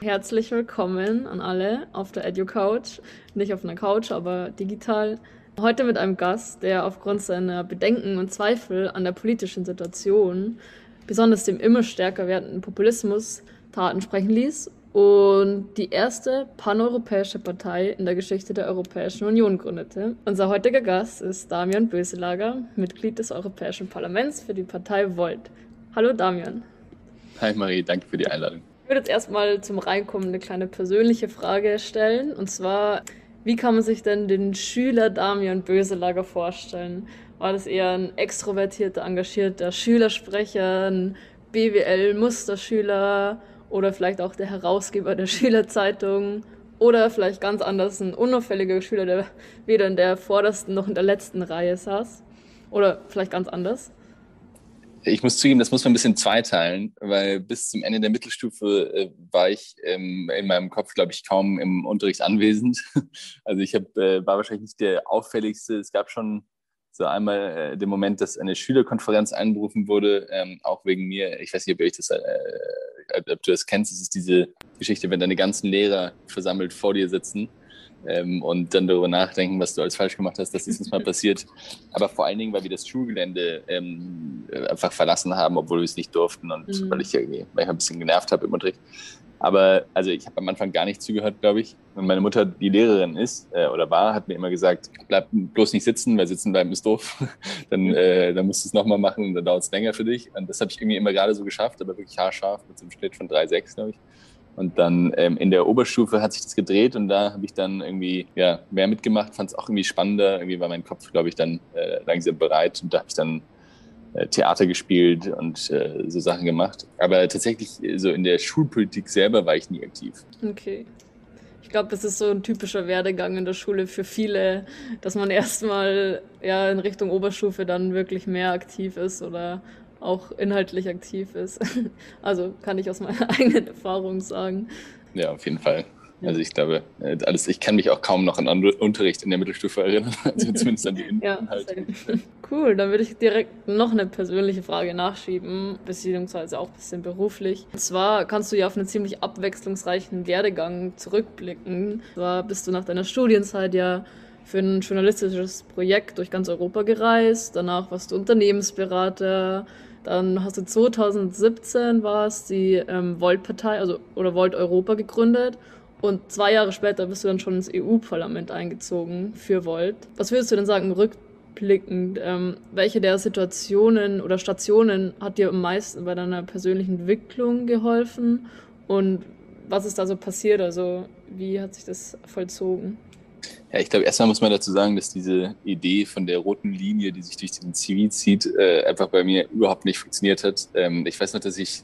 Herzlich willkommen an alle auf der EduCouch. Nicht auf einer Couch, aber digital. Heute mit einem Gast, der aufgrund seiner Bedenken und Zweifel an der politischen Situation, besonders dem immer stärker werdenden Populismus, Taten sprechen ließ und die erste paneuropäische Partei in der Geschichte der Europäischen Union gründete. Unser heutiger Gast ist Damian Böselager, Mitglied des Europäischen Parlaments für die Partei Volt. Hallo Damian. Hi Marie, danke für die Einladung. Ich würde jetzt erstmal zum Reinkommen eine kleine persönliche Frage stellen. Und zwar, wie kann man sich denn den Schüler Damian Böselager vorstellen? War das eher ein extrovertierter, engagierter Schülersprecher, ein BWL-Musterschüler oder vielleicht auch der Herausgeber der Schülerzeitung? Oder vielleicht ganz anders ein unauffälliger Schüler, der weder in der vordersten noch in der letzten Reihe saß? Oder vielleicht ganz anders? Ich muss zugeben, das muss man ein bisschen zweiteilen, weil bis zum Ende der Mittelstufe äh, war ich ähm, in meinem Kopf, glaube ich, kaum im Unterricht anwesend. Also ich hab, äh, war wahrscheinlich nicht der auffälligste. Es gab schon so einmal äh, den Moment, dass eine Schülerkonferenz einberufen wurde, ähm, auch wegen mir. Ich weiß nicht, ob, ihr euch das, äh, ob du das kennst. Es ist diese Geschichte, wenn deine ganzen Lehrer versammelt vor dir sitzen ähm, und dann darüber nachdenken, was du alles falsch gemacht hast, dass dieses Mal passiert. Aber vor allen Dingen, weil wir das Schulgelände ähm, einfach verlassen haben, obwohl wir es nicht durften und mhm. weil ich irgendwie manchmal ein bisschen genervt habe im Unterricht. Aber also ich habe am Anfang gar nicht zugehört, glaube ich. Und meine Mutter, die Lehrerin ist äh, oder war, hat mir immer gesagt, bleib bloß nicht sitzen, weil sitzen bleiben ist doof. dann, mhm. äh, dann musst du es nochmal machen und dann dauert es länger für dich. Und das habe ich irgendwie immer gerade so geschafft, aber wirklich haarscharf mit so einem Schnitt von 3,6, glaube ich. Und dann ähm, in der Oberstufe hat sich das gedreht und da habe ich dann irgendwie ja, mehr mitgemacht, fand es auch irgendwie spannender. Irgendwie war mein Kopf, glaube ich, dann äh, langsam bereit und da habe ich dann äh, Theater gespielt und äh, so Sachen gemacht. Aber tatsächlich so in der Schulpolitik selber war ich nie aktiv. Okay. Ich glaube, das ist so ein typischer Werdegang in der Schule für viele, dass man erstmal ja in Richtung Oberstufe dann wirklich mehr aktiv ist oder auch inhaltlich aktiv ist. Also kann ich aus meiner eigenen Erfahrung sagen. Ja, auf jeden Fall. Also ich glaube, äh, alles, ich kann mich auch kaum noch an Unterricht in der Mittelstufe erinnern, also zumindest an die Inhalte. ja, cool, dann würde ich direkt noch eine persönliche Frage nachschieben, beziehungsweise auch ein bisschen beruflich. Und zwar kannst du ja auf einen ziemlich abwechslungsreichen Werdegang zurückblicken. Zwar bist du nach deiner Studienzeit ja für ein journalistisches Projekt durch ganz Europa gereist, danach warst du Unternehmensberater, dann hast du 2017 war die ähm, Volt-Partei, also oder Volt Europa gegründet. Und zwei Jahre später bist du dann schon ins EU-Parlament eingezogen für Volt. Was würdest du denn sagen, rückblickend? Ähm, welche der Situationen oder Stationen hat dir am meisten bei deiner persönlichen Entwicklung geholfen? Und was ist da so passiert? Also, wie hat sich das vollzogen? Ja, ich glaube, erstmal muss man dazu sagen, dass diese Idee von der roten Linie, die sich durch den CV zieht, äh, einfach bei mir überhaupt nicht funktioniert hat. Ähm, ich weiß noch, dass ich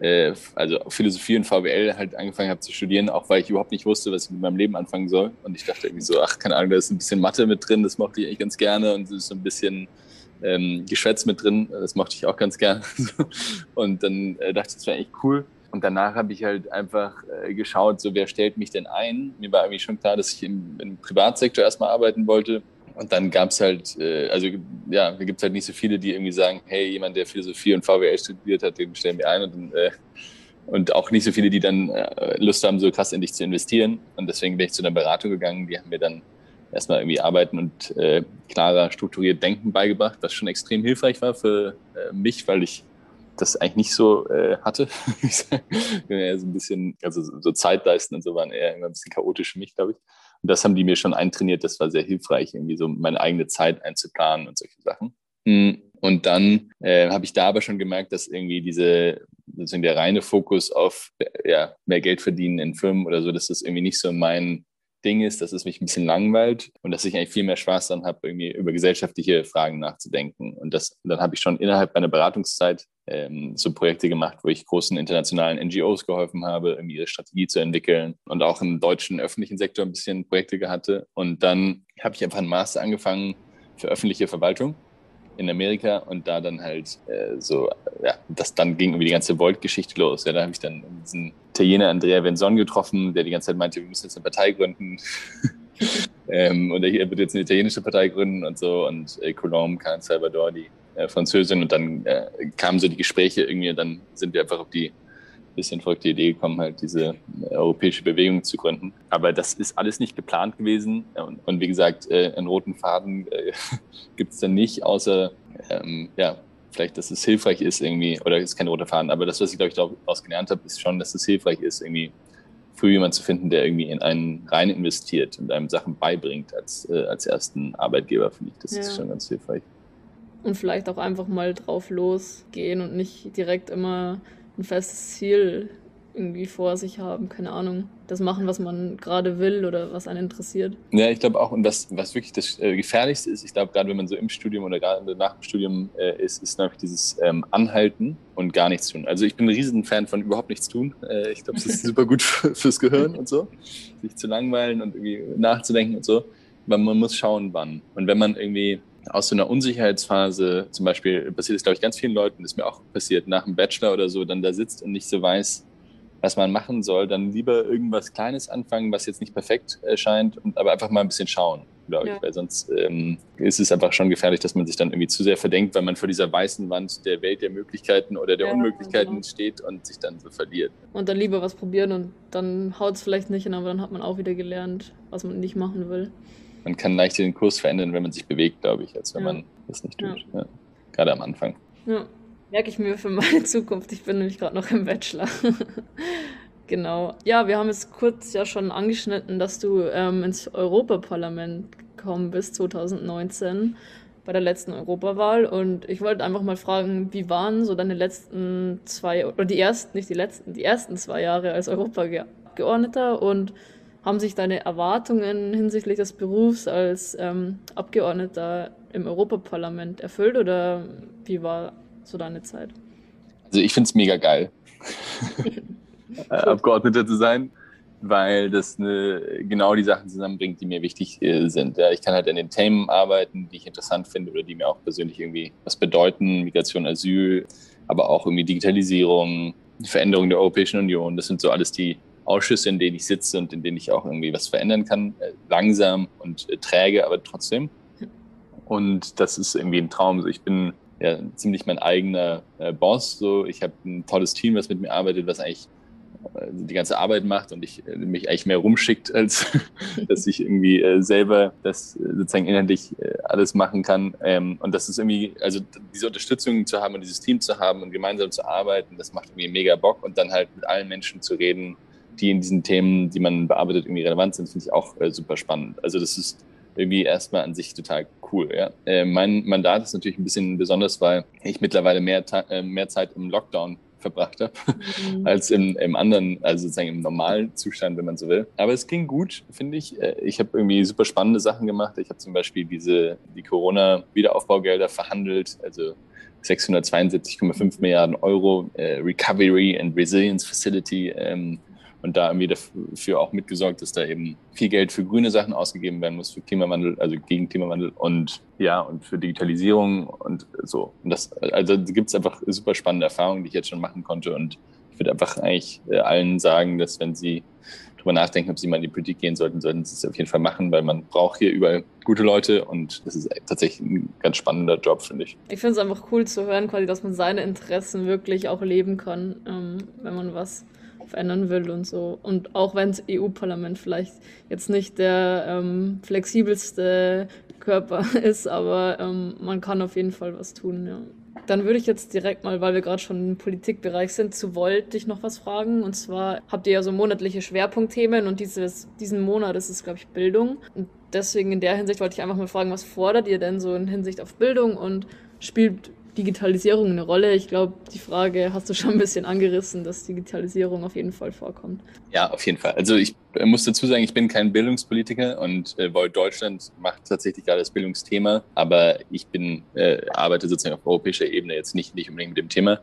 äh, also Philosophie und VWL halt angefangen habe zu studieren, auch weil ich überhaupt nicht wusste, was ich mit meinem Leben anfangen soll. Und ich dachte irgendwie so, ach, keine Ahnung, da ist ein bisschen Mathe mit drin, das mochte ich eigentlich ganz gerne und so ein bisschen ähm, Geschwätz mit drin, das mochte ich auch ganz gerne. und dann äh, dachte ich, das wäre eigentlich cool. Und danach habe ich halt einfach äh, geschaut, so wer stellt mich denn ein? Mir war irgendwie schon klar, dass ich im, im Privatsektor erstmal arbeiten wollte. Und dann gab es halt, äh, also ja, da gibt es halt nicht so viele, die irgendwie sagen, hey, jemand, der Philosophie und VWL studiert hat, den stellen wir ein. Und, äh, und auch nicht so viele, die dann äh, Lust haben, so krass in dich zu investieren. Und deswegen bin ich zu einer Beratung gegangen, die haben mir dann erstmal irgendwie Arbeiten und äh, klarer, strukturiert Denken beigebracht, was schon extrem hilfreich war für äh, mich, weil ich das eigentlich nicht so äh, hatte. so ein bisschen, also so Zeitleisten und so waren eher immer ein bisschen chaotisch für mich, glaube ich. Und das haben die mir schon eintrainiert. Das war sehr hilfreich, irgendwie so meine eigene Zeit einzuplanen und solche Sachen. Hm. Und dann äh, habe ich da aber schon gemerkt, dass irgendwie diese, sozusagen der reine Fokus auf ja, mehr Geld verdienen in Firmen oder so, dass das irgendwie nicht so mein Ding ist, dass es mich ein bisschen langweilt und dass ich eigentlich viel mehr Spaß dann habe, irgendwie über gesellschaftliche Fragen nachzudenken. Und das, dann habe ich schon innerhalb meiner Beratungszeit ähm, so Projekte gemacht, wo ich großen internationalen NGOs geholfen habe, irgendwie ihre Strategie zu entwickeln und auch im deutschen öffentlichen Sektor ein bisschen Projekte hatte. Und dann habe ich einfach einen Master angefangen für öffentliche Verwaltung in Amerika und da dann halt äh, so, ja, das dann ging irgendwie die ganze Volt-Geschichte los. Ja, da habe ich dann diesen Italiener Andrea Venson getroffen, der die ganze Zeit meinte, wir müssen jetzt eine Partei gründen. ähm, und er wird jetzt eine italienische Partei gründen und so und äh, Colombe, Can Salvador, die äh, Französin und dann äh, kamen so die Gespräche irgendwie und dann sind wir einfach auf die bisschen verrückte Idee gekommen, halt diese europäische Bewegung zu gründen. Aber das ist alles nicht geplant gewesen. Und, und wie gesagt, äh, einen roten Faden äh, gibt es dann nicht, außer ähm, ja, vielleicht, dass es hilfreich ist irgendwie, oder es ist kein roter Faden, aber das, was ich glaube ich daraus gelernt habe, ist schon, dass es hilfreich ist, irgendwie früh jemanden zu finden, der irgendwie in einen rein investiert und einem Sachen beibringt als, äh, als ersten Arbeitgeber, finde ich. Das ja. ist schon ganz hilfreich. Und vielleicht auch einfach mal drauf losgehen und nicht direkt immer ein festes Ziel irgendwie vor sich haben, keine Ahnung, das machen, was man gerade will oder was einen interessiert. Ja, ich glaube auch, und was, was wirklich das äh, Gefährlichste ist, ich glaube, gerade wenn man so im Studium oder gerade nach dem Studium äh, ist, ist natürlich dieses ähm, Anhalten und gar nichts tun. Also ich bin ein riesen Fan von überhaupt nichts tun. Äh, ich glaube, es ist super gut fürs Gehirn und so, sich zu langweilen und irgendwie nachzudenken und so. Aber man muss schauen, wann. Und wenn man irgendwie aus so einer Unsicherheitsphase, zum Beispiel passiert es, glaube ich, ganz vielen Leuten, ist mir auch passiert, nach dem Bachelor oder so, dann da sitzt und nicht so weiß, was man machen soll, dann lieber irgendwas Kleines anfangen, was jetzt nicht perfekt erscheint, und aber einfach mal ein bisschen schauen, glaube ich, ja. weil sonst ähm, ist es einfach schon gefährlich, dass man sich dann irgendwie zu sehr verdenkt, weil man vor dieser weißen Wand der Welt der Möglichkeiten oder der ja, Unmöglichkeiten genau. steht und sich dann so verliert. Und dann lieber was probieren und dann haut es vielleicht nicht hin, aber dann hat man auch wieder gelernt, was man nicht machen will man kann leichter den Kurs verändern, wenn man sich bewegt, glaube ich, als wenn ja. man das nicht tut. Ja. Gerade am Anfang. Ja, merke ich mir für meine Zukunft. Ich bin nämlich gerade noch im Bachelor. genau. Ja, wir haben jetzt kurz ja schon angeschnitten, dass du ähm, ins Europaparlament gekommen bist 2019 bei der letzten Europawahl und ich wollte einfach mal fragen, wie waren so deine letzten zwei oder die ersten, nicht die letzten, die ersten zwei Jahre als Europageordneter und haben sich deine Erwartungen hinsichtlich des Berufs als ähm, Abgeordneter im Europaparlament erfüllt oder wie war so deine Zeit? Also ich finde es mega geil, äh, Abgeordneter zu sein, weil das eine, genau die Sachen zusammenbringt, die mir wichtig äh, sind. Ja, ich kann halt an den Themen arbeiten, die ich interessant finde oder die mir auch persönlich irgendwie was bedeuten, Migration, Asyl, aber auch irgendwie Digitalisierung, Veränderung der Europäischen Union. Das sind so alles die Ausschüsse, in denen ich sitze und in denen ich auch irgendwie was verändern kann. Äh, langsam und äh, träge, aber trotzdem. Und das ist irgendwie ein Traum. ich bin ja ziemlich mein eigener äh, Boss. So, ich habe ein tolles Team, was mit mir arbeitet, was eigentlich die ganze Arbeit macht und ich mich eigentlich mehr rumschickt, als dass ich irgendwie selber das sozusagen inhaltlich alles machen kann. Ähm, und das ist irgendwie, also diese Unterstützung zu haben und dieses Team zu haben und gemeinsam zu arbeiten, das macht irgendwie mega Bock und dann halt mit allen Menschen zu reden, die in diesen Themen, die man bearbeitet, irgendwie relevant sind, finde ich auch äh, super spannend. Also das ist irgendwie erstmal an sich total cool. Ja. Äh, mein Mandat ist natürlich ein bisschen besonders, weil ich mittlerweile mehr, äh, mehr Zeit im Lockdown verbracht habe, mhm. als im, im anderen, also sozusagen im normalen Zustand, wenn man so will. Aber es ging gut, finde ich. Äh, ich habe irgendwie super spannende Sachen gemacht. Ich habe zum Beispiel diese, die Corona-Wiederaufbaugelder verhandelt, also 672,5 Milliarden Euro äh, Recovery and Resilience Facility ähm, und da irgendwie dafür auch mitgesorgt, dass da eben viel Geld für grüne Sachen ausgegeben werden muss, für Klimawandel, also gegen Klimawandel und ja, und für Digitalisierung und so. Und das, also gibt es einfach super spannende Erfahrungen, die ich jetzt schon machen konnte. Und ich würde einfach eigentlich äh, allen sagen, dass wenn sie darüber nachdenken, ob sie mal in die Politik gehen sollten, sollten sie es auf jeden Fall machen, weil man braucht hier überall gute Leute und das ist tatsächlich ein ganz spannender Job, finde ich. Ich finde es einfach cool zu hören, quasi, dass man seine Interessen wirklich auch leben kann, ähm, wenn man was verändern will und so. Und auch wenn das EU-Parlament vielleicht jetzt nicht der ähm, flexibelste Körper ist, aber ähm, man kann auf jeden Fall was tun, ja. Dann würde ich jetzt direkt mal, weil wir gerade schon im Politikbereich sind, zu Volt dich noch was fragen. Und zwar habt ihr ja so monatliche Schwerpunktthemen und dieses, diesen Monat ist es, glaube ich, Bildung. Und deswegen in der Hinsicht wollte ich einfach mal fragen, was fordert ihr denn so in Hinsicht auf Bildung und spielt Digitalisierung eine Rolle? Ich glaube, die Frage hast du schon ein bisschen angerissen, dass Digitalisierung auf jeden Fall vorkommt. Ja, auf jeden Fall. Also ich äh, muss dazu sagen, ich bin kein Bildungspolitiker und äh, Deutschland macht tatsächlich gerade das Bildungsthema, aber ich bin, äh, arbeite sozusagen auf europäischer Ebene jetzt nicht, nicht unbedingt mit dem Thema,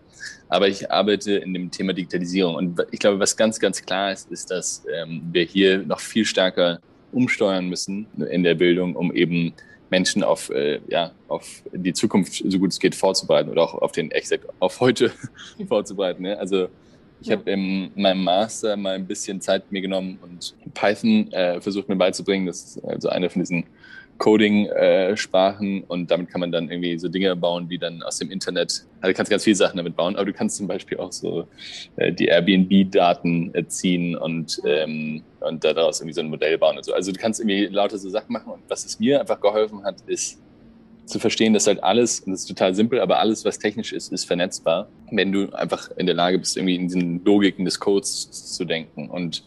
aber ich arbeite in dem Thema Digitalisierung und ich glaube, was ganz, ganz klar ist, ist, dass ähm, wir hier noch viel stärker umsteuern müssen in der Bildung, um eben Menschen auf, äh, ja, auf die Zukunft, so gut es geht, vorzubereiten oder auch auf den, exakt auf heute vorzubereiten. Ne? Also ich ja. habe in meinem Master mal ein bisschen Zeit mir genommen und Python äh, versucht mir beizubringen. Das ist also eine von diesen Coding-Sprachen äh, und damit kann man dann irgendwie so Dinge bauen, die dann aus dem Internet, also du kannst ganz viele Sachen damit bauen, aber du kannst zum Beispiel auch so äh, die Airbnb-Daten äh, ziehen und, ähm, und daraus irgendwie so ein Modell bauen und so. Also du kannst irgendwie lauter so Sachen machen und was es mir einfach geholfen hat, ist zu verstehen, dass halt alles, und das ist total simpel, aber alles, was technisch ist, ist vernetzbar, wenn du einfach in der Lage bist, irgendwie in diesen Logiken des Codes zu denken und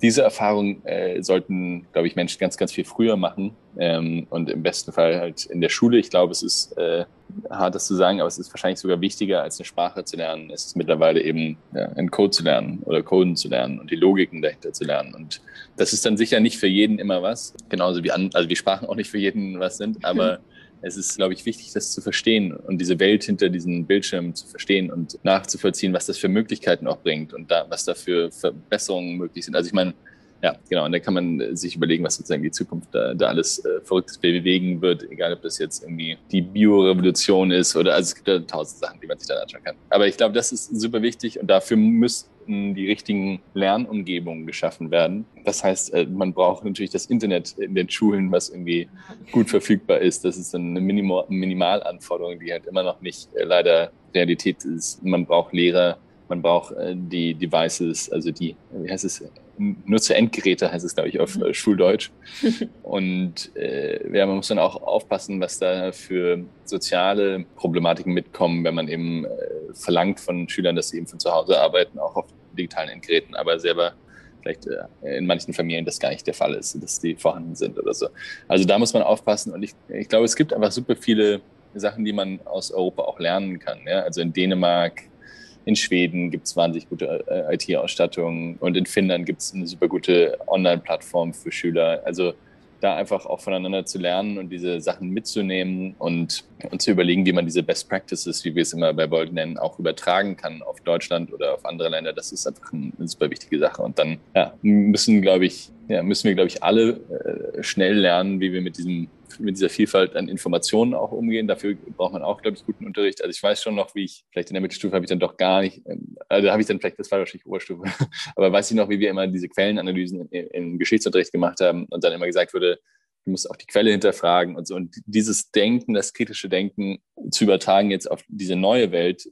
diese Erfahrung äh, sollten, glaube ich, Menschen ganz, ganz viel früher machen ähm, und im besten Fall halt in der Schule. Ich glaube, es ist äh, hart, das zu sagen, aber es ist wahrscheinlich sogar wichtiger, als eine Sprache zu lernen. Es ist mittlerweile eben ja, einen Code zu lernen oder Coden zu lernen und die Logiken dahinter zu lernen. Und das ist dann sicher nicht für jeden immer was, genauso wie an, also wie Sprachen auch nicht für jeden was sind, aber es ist, glaube ich, wichtig, das zu verstehen und diese Welt hinter diesen Bildschirmen zu verstehen und nachzuvollziehen, was das für Möglichkeiten auch bringt und da, was da für Verbesserungen möglich sind. Also ich meine, ja, genau, und da kann man sich überlegen, was sozusagen die Zukunft da, da alles äh, Verrücktes bewegen wird, egal ob das jetzt irgendwie die Biorevolution ist oder also es gibt ja tausend Sachen, die man sich da anschauen kann. Aber ich glaube, das ist super wichtig und dafür müssen die richtigen Lernumgebungen geschaffen werden. Das heißt, äh, man braucht natürlich das Internet in den Schulen, was irgendwie gut verfügbar ist. Das ist eine Minimalanforderung, die halt immer noch nicht äh, leider Realität ist. Man braucht Lehrer, man braucht äh, die Devices, also die, wie heißt es, Nutzer-Endgeräte heißt es, glaube ich, auf mhm. Schuldeutsch. Und äh, ja, man muss dann auch aufpassen, was da für soziale Problematiken mitkommen, wenn man eben äh, verlangt von Schülern, dass sie eben von zu Hause arbeiten, auch auf digitalen Endgeräten, aber selber vielleicht äh, in manchen Familien das gar nicht der Fall ist, dass die vorhanden sind oder so. Also da muss man aufpassen und ich, ich glaube, es gibt einfach super viele Sachen, die man aus Europa auch lernen kann. Ja? Also in Dänemark, in Schweden gibt es wahnsinnig gute äh, IT-Ausstattung und in Finnland gibt es eine super gute Online-Plattform für Schüler. Also da einfach auch voneinander zu lernen und diese Sachen mitzunehmen und, und zu überlegen, wie man diese Best Practices, wie wir es immer bei Bold nennen, auch übertragen kann auf Deutschland oder auf andere Länder. Das ist einfach eine super wichtige Sache. Und dann ja, müssen, glaube ich, ja, müssen wir, glaube ich, alle äh, schnell lernen, wie wir mit diesem mit dieser Vielfalt an Informationen auch umgehen. Dafür braucht man auch, glaube ich, guten Unterricht. Also ich weiß schon noch, wie ich, vielleicht in der Mittelstufe habe ich dann doch gar nicht, ähm, also habe ich dann vielleicht, das war wahrscheinlich Oberstufe, aber weiß ich noch, wie wir immer diese Quellenanalysen im Geschichtsunterricht gemacht haben und dann immer gesagt wurde, du musst auch die Quelle hinterfragen und so. Und dieses Denken, das kritische Denken zu übertragen jetzt auf diese neue Welt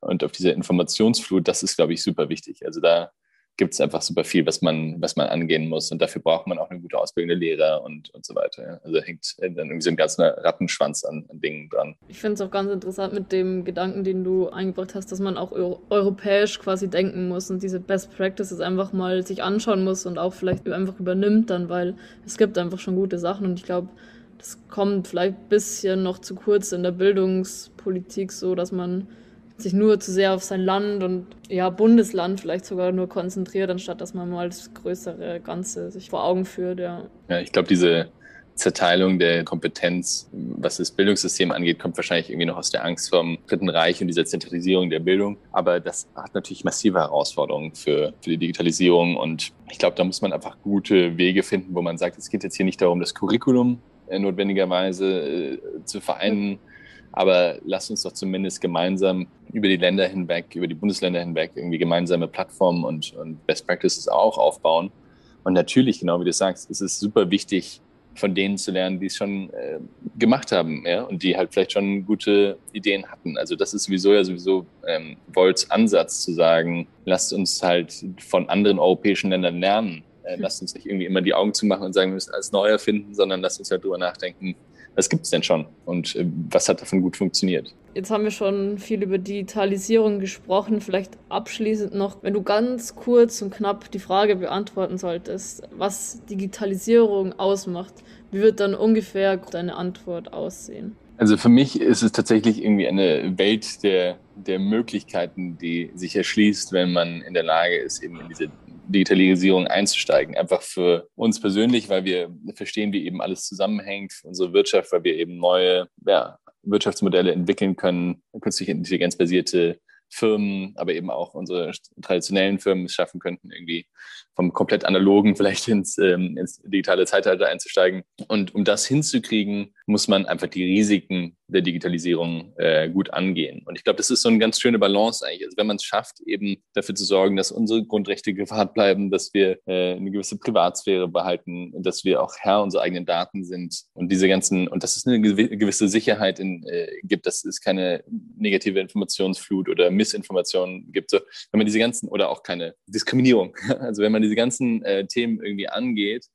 und auf diese Informationsflut, das ist, glaube ich, super wichtig. Also da gibt es einfach super viel, was man, was man angehen muss. Und dafür braucht man auch eine gute ausbildende Lehrer und, und so weiter. Ja. Also hängt dann irgendwie so ein ganzer Rattenschwanz an, an Dingen dran. Ich finde es auch ganz interessant mit dem Gedanken, den du eingebracht hast, dass man auch europäisch quasi denken muss und diese Best Practices einfach mal sich anschauen muss und auch vielleicht einfach übernimmt dann, weil es gibt einfach schon gute Sachen und ich glaube, das kommt vielleicht ein bisschen noch zu kurz in der Bildungspolitik so, dass man sich nur zu sehr auf sein Land und ja, Bundesland vielleicht sogar nur konzentriert, anstatt dass man mal das größere Ganze sich vor Augen führt, ja. Ja, ich glaube, diese Zerteilung der Kompetenz, was das Bildungssystem angeht, kommt wahrscheinlich irgendwie noch aus der Angst vom Dritten Reich und dieser Zentralisierung der Bildung. Aber das hat natürlich massive Herausforderungen für, für die Digitalisierung. Und ich glaube, da muss man einfach gute Wege finden, wo man sagt, es geht jetzt hier nicht darum, das Curriculum äh, notwendigerweise äh, zu vereinen, aber lasst uns doch zumindest gemeinsam über die Länder hinweg, über die Bundesländer hinweg irgendwie gemeinsame Plattformen und, und Best Practices auch aufbauen. Und natürlich, genau wie du sagst, ist es super wichtig, von denen zu lernen, die es schon äh, gemacht haben, ja, und die halt vielleicht schon gute Ideen hatten. Also das ist sowieso ja sowieso ähm, Volts Ansatz zu sagen, lasst uns halt von anderen europäischen Ländern lernen. Äh, lasst uns nicht irgendwie immer die Augen zumachen und sagen, wir müssen alles neu erfinden, sondern lasst uns halt drüber nachdenken, was gibt es denn schon und äh, was hat davon gut funktioniert? Jetzt haben wir schon viel über Digitalisierung gesprochen. Vielleicht abschließend noch, wenn du ganz kurz und knapp die Frage beantworten solltest, was Digitalisierung ausmacht, wie wird dann ungefähr deine Antwort aussehen? Also für mich ist es tatsächlich irgendwie eine Welt der, der Möglichkeiten, die sich erschließt, wenn man in der Lage ist, eben in diese Digitalisierung einzusteigen. Einfach für uns persönlich, weil wir verstehen, wie eben alles zusammenhängt, für unsere Wirtschaft, weil wir eben neue ja, Wirtschaftsmodelle entwickeln können, künstliche intelligenzbasierte Firmen, aber eben auch unsere traditionellen Firmen es schaffen könnten, irgendwie vom komplett analogen vielleicht ins, ähm, ins digitale Zeitalter einzusteigen. Und um das hinzukriegen, muss man einfach die Risiken der Digitalisierung äh, gut angehen. Und ich glaube, das ist so eine ganz schöne Balance eigentlich. Also wenn man es schafft, eben dafür zu sorgen, dass unsere Grundrechte gewahrt bleiben, dass wir äh, eine gewisse Privatsphäre behalten, dass wir auch Herr unserer eigenen Daten sind und diese ganzen, und dass es eine gewisse Sicherheit in, äh, gibt, dass es keine negative Informationsflut oder Missinformation gibt. So, wenn man diese ganzen, oder auch keine Diskriminierung, also wenn man diese ganzen äh, Themen irgendwie angeht,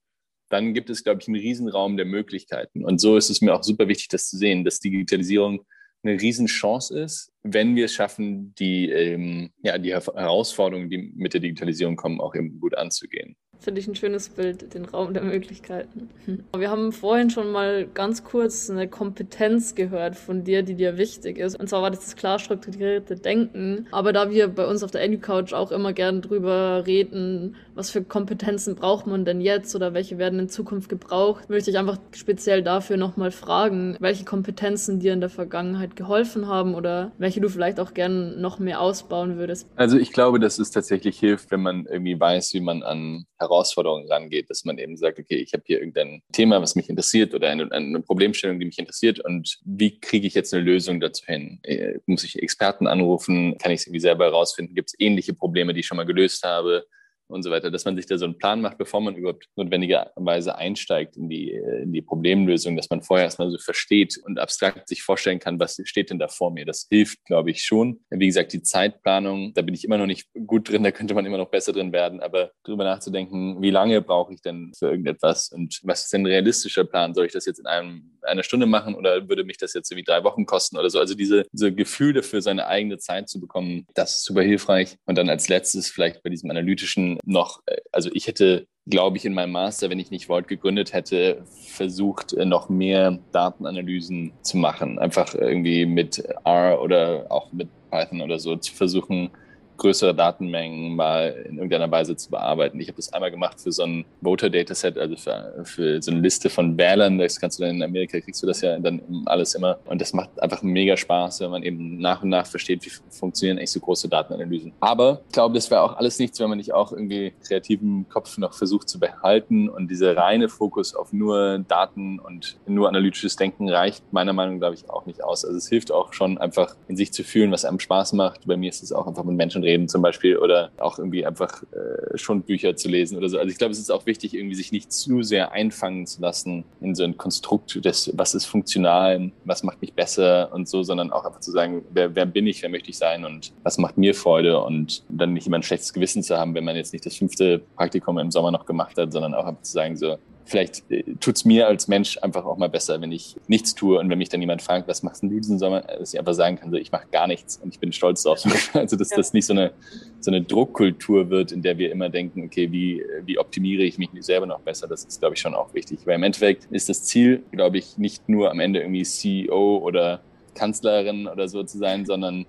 dann gibt es, glaube ich, einen Riesenraum der Möglichkeiten. Und so ist es mir auch super wichtig, das zu sehen, dass Digitalisierung eine Riesenchance ist, wenn wir es schaffen, die, ähm, ja, die Herausforderungen, die mit der Digitalisierung kommen, auch eben gut anzugehen. Finde ich ein schönes Bild, den Raum der Möglichkeiten. Wir haben vorhin schon mal ganz kurz eine Kompetenz gehört von dir, die dir wichtig ist. Und zwar war das das klar strukturierte Denken. Aber da wir bei uns auf der EduCouch auch immer gern drüber reden, was für Kompetenzen braucht man denn jetzt oder welche werden in Zukunft gebraucht, möchte ich einfach speziell dafür nochmal fragen, welche Kompetenzen dir in der Vergangenheit geholfen haben oder welche du vielleicht auch gern noch mehr ausbauen würdest. Also ich glaube, dass es tatsächlich hilft, wenn man irgendwie weiß, wie man an Herausforderungen rangeht, dass man eben sagt, okay, ich habe hier irgendein Thema, was mich interessiert oder eine, eine Problemstellung, die mich interessiert und wie kriege ich jetzt eine Lösung dazu hin? Äh, muss ich Experten anrufen? Kann ich es irgendwie selber herausfinden? Gibt es ähnliche Probleme, die ich schon mal gelöst habe? Und so weiter, dass man sich da so einen Plan macht, bevor man überhaupt notwendigerweise einsteigt in die, in die Problemlösung, dass man vorher erstmal so versteht und abstrakt sich vorstellen kann, was steht denn da vor mir. Das hilft, glaube ich, schon. Wie gesagt, die Zeitplanung, da bin ich immer noch nicht gut drin, da könnte man immer noch besser drin werden, aber darüber nachzudenken, wie lange brauche ich denn für irgendetwas und was ist denn ein realistischer Plan? Soll ich das jetzt in einem, einer Stunde machen oder würde mich das jetzt irgendwie drei Wochen kosten oder so? Also diese, diese Gefühle für seine eigene Zeit zu bekommen, das ist super hilfreich. Und dann als letztes vielleicht bei diesem analytischen noch, äh, also ich hätte, glaube ich, in meinem Master, wenn ich nicht Volt gegründet hätte, versucht, äh, noch mehr Datenanalysen zu machen. Einfach irgendwie mit R oder auch mit Python oder so zu versuchen, größere Datenmengen mal in irgendeiner Weise zu bearbeiten. Ich habe das einmal gemacht für so ein Voter-Dataset, also für, für, so eine Liste von Wählern. Das kannst du dann in Amerika, kriegst du das ja dann alles immer. Und das macht einfach mega Spaß, wenn man eben nach und nach versteht, wie funktionieren eigentlich so große Datenanalysen. Aber ich glaube, das wäre auch alles nichts, wenn man nicht auch irgendwie kreativen Kopf noch versucht zu behalten. Und dieser reine Fokus auf nur Daten und nur analytisches Denken reicht meiner Meinung nach, glaube ich, auch nicht aus. Also es hilft auch schon einfach in sich zu fühlen, was einem Spaß macht. Bei mir ist es auch einfach mit Menschen reden zum Beispiel oder auch irgendwie einfach äh, schon Bücher zu lesen oder so. Also ich glaube, es ist auch wichtig, irgendwie sich nicht zu sehr einfangen zu lassen in so ein Konstrukt des, was ist funktional, was macht mich besser und so, sondern auch einfach zu sagen, wer, wer bin ich, wer möchte ich sein und was macht mir Freude und dann nicht immer ein schlechtes Gewissen zu haben, wenn man jetzt nicht das fünfte Praktikum im Sommer noch gemacht hat, sondern auch einfach zu sagen, so, vielleicht äh, tut es mir als Mensch einfach auch mal besser, wenn ich nichts tue und wenn mich dann jemand fragt, was machst du diesen Sommer, dass ich einfach sagen kann, so, ich mache gar nichts und ich bin stolz drauf. Also dass ja. das nicht so eine, so eine Druckkultur wird, in der wir immer denken, okay, wie, wie optimiere ich mich selber noch besser, das ist, glaube ich, schon auch wichtig. Weil im Endeffekt ist das Ziel, glaube ich, nicht nur am Ende irgendwie CEO oder Kanzlerin oder so zu sein, sondern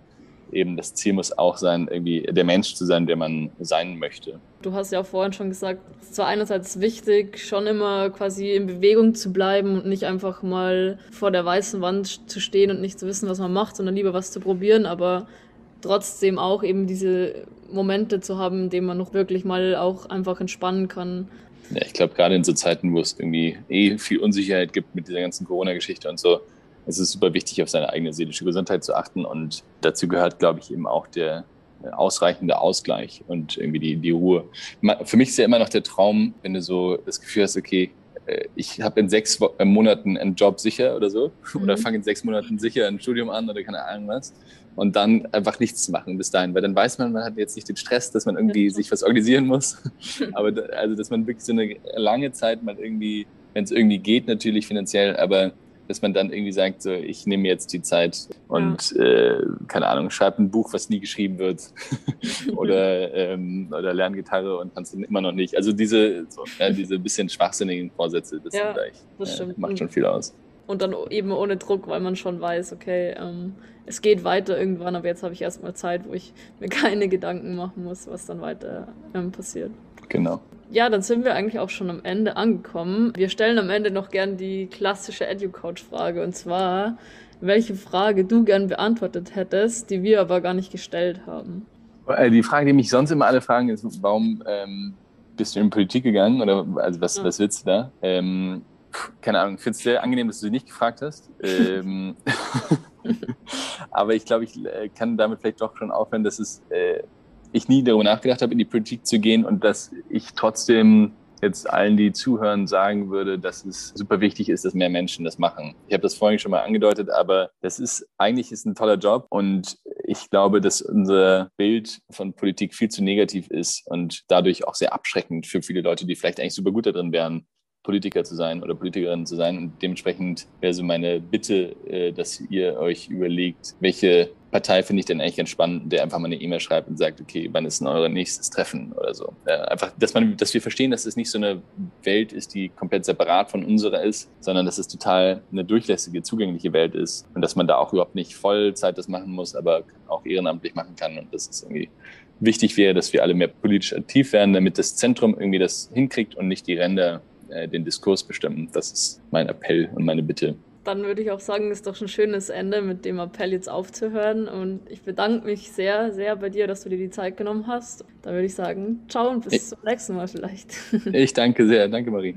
eben das Ziel muss auch sein, irgendwie der Mensch zu sein, der man sein möchte. Du hast ja auch vorhin schon gesagt, es ist zwar einerseits wichtig, schon immer quasi in Bewegung zu bleiben und nicht einfach mal vor der weißen Wand zu stehen und nicht zu wissen, was man macht, sondern lieber was zu probieren, aber trotzdem auch eben diese Momente zu haben, in denen man noch wirklich mal auch einfach entspannen kann. Ja, ich glaube, gerade in so Zeiten, wo es irgendwie eh viel Unsicherheit gibt mit dieser ganzen Corona-Geschichte und so, es ist super wichtig, auf seine eigene seelische Gesundheit zu achten. Und dazu gehört, glaube ich, eben auch der ausreichende Ausgleich und irgendwie die, die Ruhe. Für mich ist ja immer noch der Traum, wenn du so das Gefühl hast, okay, äh, ich habe in sechs äh, Monaten einen Job sicher oder so, mhm. oder fange in sechs Monaten sicher ein Studium an oder keine Ahnung was. Und dann einfach nichts machen bis dahin, weil dann weiß man, man hat jetzt nicht den Stress, dass man irgendwie sich was organisieren muss. aber also, dass man wirklich so eine lange Zeit mal irgendwie, wenn es irgendwie geht, natürlich finanziell, aber dass man dann irgendwie sagt, so, ich nehme jetzt die Zeit und ja. äh, keine Ahnung, schreibe ein Buch, was nie geschrieben wird oder, ähm, oder lerne Gitarre und kannst immer noch nicht. Also diese, so, ja, diese bisschen schwachsinnigen Vorsätze, das, ja, das äh, macht schon viel aus. und dann eben ohne Druck, weil man schon weiß, okay, ähm, es geht weiter irgendwann, aber jetzt habe ich erstmal Zeit, wo ich mir keine Gedanken machen muss, was dann weiter ähm, passiert. Genau. Ja, dann sind wir eigentlich auch schon am Ende angekommen. Wir stellen am Ende noch gern die klassische EduCouch-Frage und zwar, welche Frage du gern beantwortet hättest, die wir aber gar nicht gestellt haben. Äh, die Frage, die mich sonst immer alle fragen, ist, warum ähm, bist du in Politik gegangen oder also was, ja. was willst du da? Ähm, keine Ahnung, ich finde es sehr angenehm, dass du sie nicht gefragt hast. ähm, aber ich glaube, ich äh, kann damit vielleicht doch schon aufhören, dass es äh, ich nie darüber nachgedacht habe, in die Politik zu gehen und dass ich trotzdem jetzt allen, die zuhören, sagen würde, dass es super wichtig ist, dass mehr Menschen das machen. Ich habe das vorhin schon mal angedeutet, aber das ist eigentlich ist ein toller Job und ich glaube, dass unser Bild von Politik viel zu negativ ist und dadurch auch sehr abschreckend für viele Leute, die vielleicht eigentlich super gut darin wären, Politiker zu sein oder Politikerin zu sein. Und dementsprechend wäre so meine Bitte, äh, dass ihr euch überlegt, welche Partei finde ich denn eigentlich ganz spannend, der einfach mal eine E-Mail schreibt und sagt, okay, wann ist denn euer nächstes Treffen oder so. einfach, dass man, dass wir verstehen, dass es nicht so eine Welt ist, die komplett separat von unserer ist, sondern dass es total eine durchlässige, zugängliche Welt ist und dass man da auch überhaupt nicht Vollzeit das machen muss, aber auch ehrenamtlich machen kann und dass es irgendwie wichtig wäre, dass wir alle mehr politisch aktiv werden, damit das Zentrum irgendwie das hinkriegt und nicht die Ränder äh, den Diskurs bestimmen. Das ist mein Appell und meine Bitte. Dann würde ich auch sagen, ist doch ein schönes Ende, mit dem Appell jetzt aufzuhören. Und ich bedanke mich sehr, sehr bei dir, dass du dir die Zeit genommen hast. Dann würde ich sagen, ciao und bis ich, zum nächsten Mal vielleicht. Ich danke sehr. Danke, Marie.